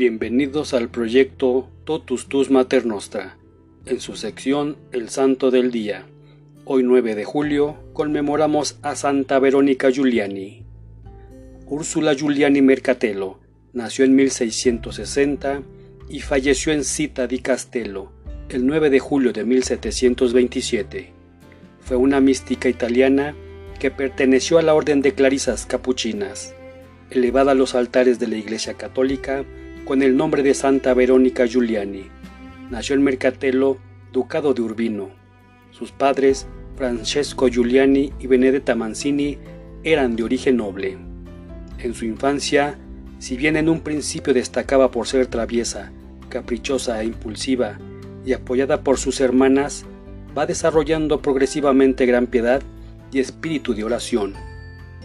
Bienvenidos al proyecto Totus Tus Mater Nostra, en su sección El Santo del Día. Hoy 9 de julio conmemoramos a Santa Verónica Giuliani. Úrsula Giuliani Mercatello nació en 1660 y falleció en Cita di Castello el 9 de julio de 1727. Fue una mística italiana que perteneció a la orden de clarisas capuchinas, elevada a los altares de la Iglesia Católica con el nombre de Santa Verónica Giuliani. Nació en Mercatello, ducado de Urbino. Sus padres, Francesco Giuliani y Benedetta Mancini, eran de origen noble. En su infancia, si bien en un principio destacaba por ser traviesa, caprichosa e impulsiva, y apoyada por sus hermanas, va desarrollando progresivamente gran piedad y espíritu de oración.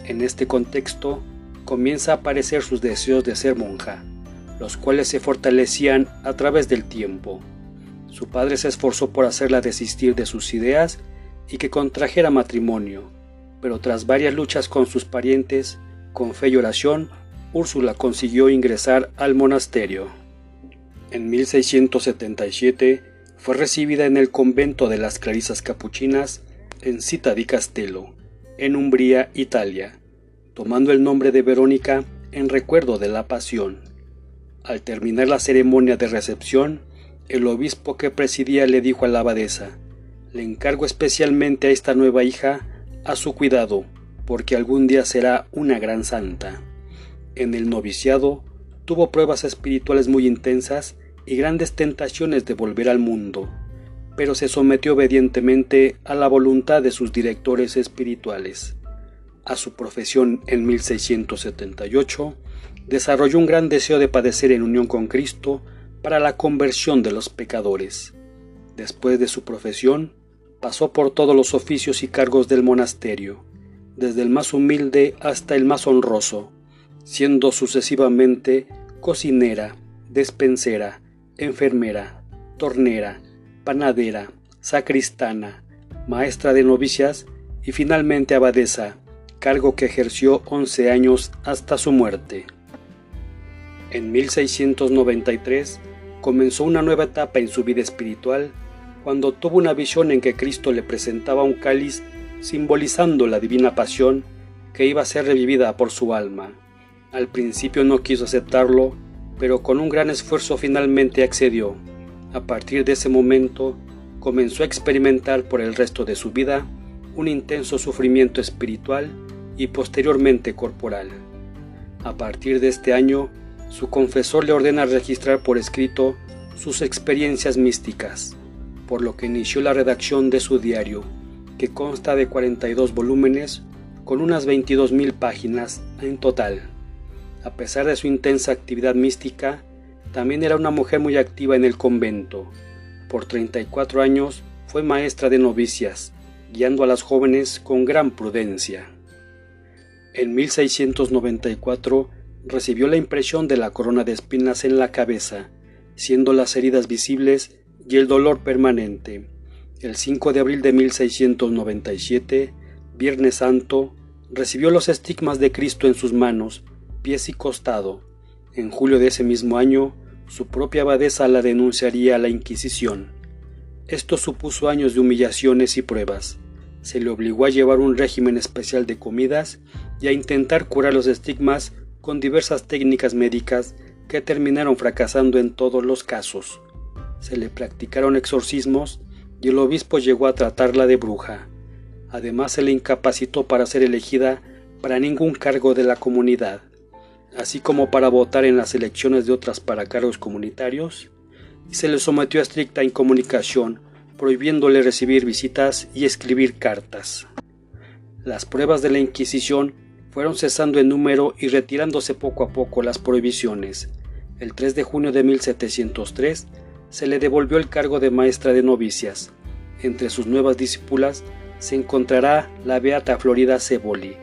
En este contexto, comienza a aparecer sus deseos de ser monja, los cuales se fortalecían a través del tiempo. Su padre se esforzó por hacerla desistir de sus ideas y que contrajera matrimonio, pero tras varias luchas con sus parientes, con fe y oración, Úrsula consiguió ingresar al monasterio. En 1677 fue recibida en el convento de las Clarisas Capuchinas en Cita di Castello, en Umbría, Italia, tomando el nombre de Verónica en recuerdo de la Pasión. Al terminar la ceremonia de recepción, el obispo que presidía le dijo a la abadesa, le encargo especialmente a esta nueva hija a su cuidado, porque algún día será una gran santa. En el noviciado tuvo pruebas espirituales muy intensas y grandes tentaciones de volver al mundo, pero se sometió obedientemente a la voluntad de sus directores espirituales. A su profesión en 1678, desarrolló un gran deseo de padecer en unión con Cristo para la conversión de los pecadores. Después de su profesión, pasó por todos los oficios y cargos del monasterio, desde el más humilde hasta el más honroso, siendo sucesivamente cocinera, despensera, enfermera, tornera, panadera, sacristana, maestra de novicias y finalmente abadesa, cargo que ejerció once años hasta su muerte. En 1693 comenzó una nueva etapa en su vida espiritual cuando tuvo una visión en que Cristo le presentaba un cáliz simbolizando la divina pasión que iba a ser revivida por su alma. Al principio no quiso aceptarlo pero con un gran esfuerzo finalmente accedió. A partir de ese momento, comenzó a experimentar por el resto de su vida un intenso sufrimiento espiritual y posteriormente corporal. A partir de este año, su confesor le ordena registrar por escrito sus experiencias místicas, por lo que inició la redacción de su diario, que consta de 42 volúmenes con unas 22.000 páginas en total. A pesar de su intensa actividad mística, también era una mujer muy activa en el convento. Por 34 años fue maestra de novicias, guiando a las jóvenes con gran prudencia. En 1694 recibió la impresión de la corona de espinas en la cabeza, siendo las heridas visibles y el dolor permanente. El 5 de abril de 1697, Viernes Santo, recibió los estigmas de Cristo en sus manos pies y costado. En julio de ese mismo año, su propia abadesa la denunciaría a la Inquisición. Esto supuso años de humillaciones y pruebas. Se le obligó a llevar un régimen especial de comidas y a intentar curar los estigmas con diversas técnicas médicas que terminaron fracasando en todos los casos. Se le practicaron exorcismos y el obispo llegó a tratarla de bruja. Además se le incapacitó para ser elegida para ningún cargo de la comunidad así como para votar en las elecciones de otras para cargos comunitarios, y se le sometió a estricta incomunicación, prohibiéndole recibir visitas y escribir cartas. Las pruebas de la Inquisición fueron cesando en número y retirándose poco a poco las prohibiciones. El 3 de junio de 1703 se le devolvió el cargo de maestra de novicias. Entre sus nuevas discípulas se encontrará la beata Florida Ceboli,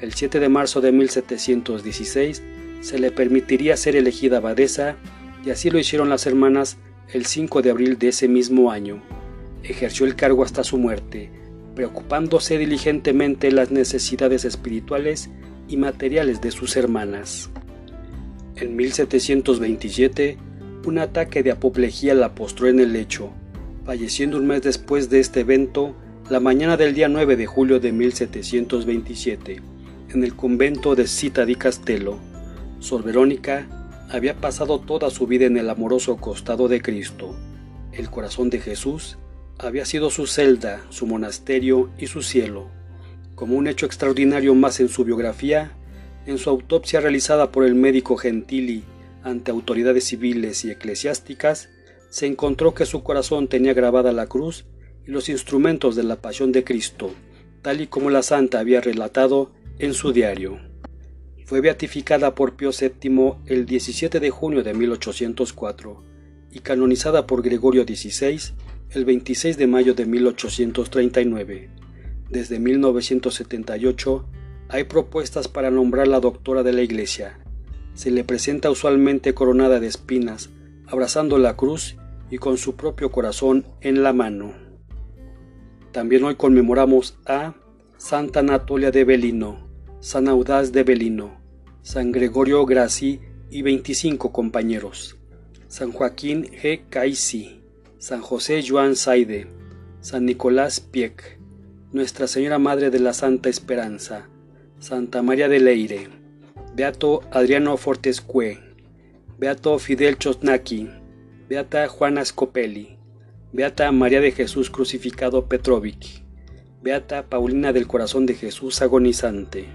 el 7 de marzo de 1716 se le permitiría ser elegida abadesa y así lo hicieron las hermanas el 5 de abril de ese mismo año. Ejerció el cargo hasta su muerte, preocupándose diligentemente las necesidades espirituales y materiales de sus hermanas. En 1727, un ataque de apoplejía la postró en el lecho, falleciendo un mes después de este evento, la mañana del día 9 de julio de 1727, en el convento de Cita di Castello. Sor Verónica había pasado toda su vida en el amoroso costado de Cristo. El corazón de Jesús había sido su celda, su monasterio y su cielo. Como un hecho extraordinario más en su biografía, en su autopsia realizada por el médico Gentili ante autoridades civiles y eclesiásticas, se encontró que su corazón tenía grabada la cruz y los instrumentos de la pasión de Cristo, tal y como la santa había relatado en su diario. Fue beatificada por Pío VII el 17 de junio de 1804 y canonizada por Gregorio XVI el 26 de mayo de 1839. Desde 1978 hay propuestas para nombrarla doctora de la Iglesia. Se le presenta usualmente coronada de espinas, abrazando la cruz y con su propio corazón en la mano. También hoy conmemoramos a Santa Anatolia de Belino, San Audaz de Belino, San Gregorio Graci y 25 compañeros, San Joaquín G. Caisi, San José Joan Saide, San Nicolás Pieck, Nuestra Señora Madre de la Santa Esperanza, Santa María de Leire, Beato Adriano Fortescue, Beato Fidel Chosnaki, Beata Juana Scopelli, Beata María de Jesús Crucificado Petrovic, Beata Paulina del Corazón de Jesús Agonizante.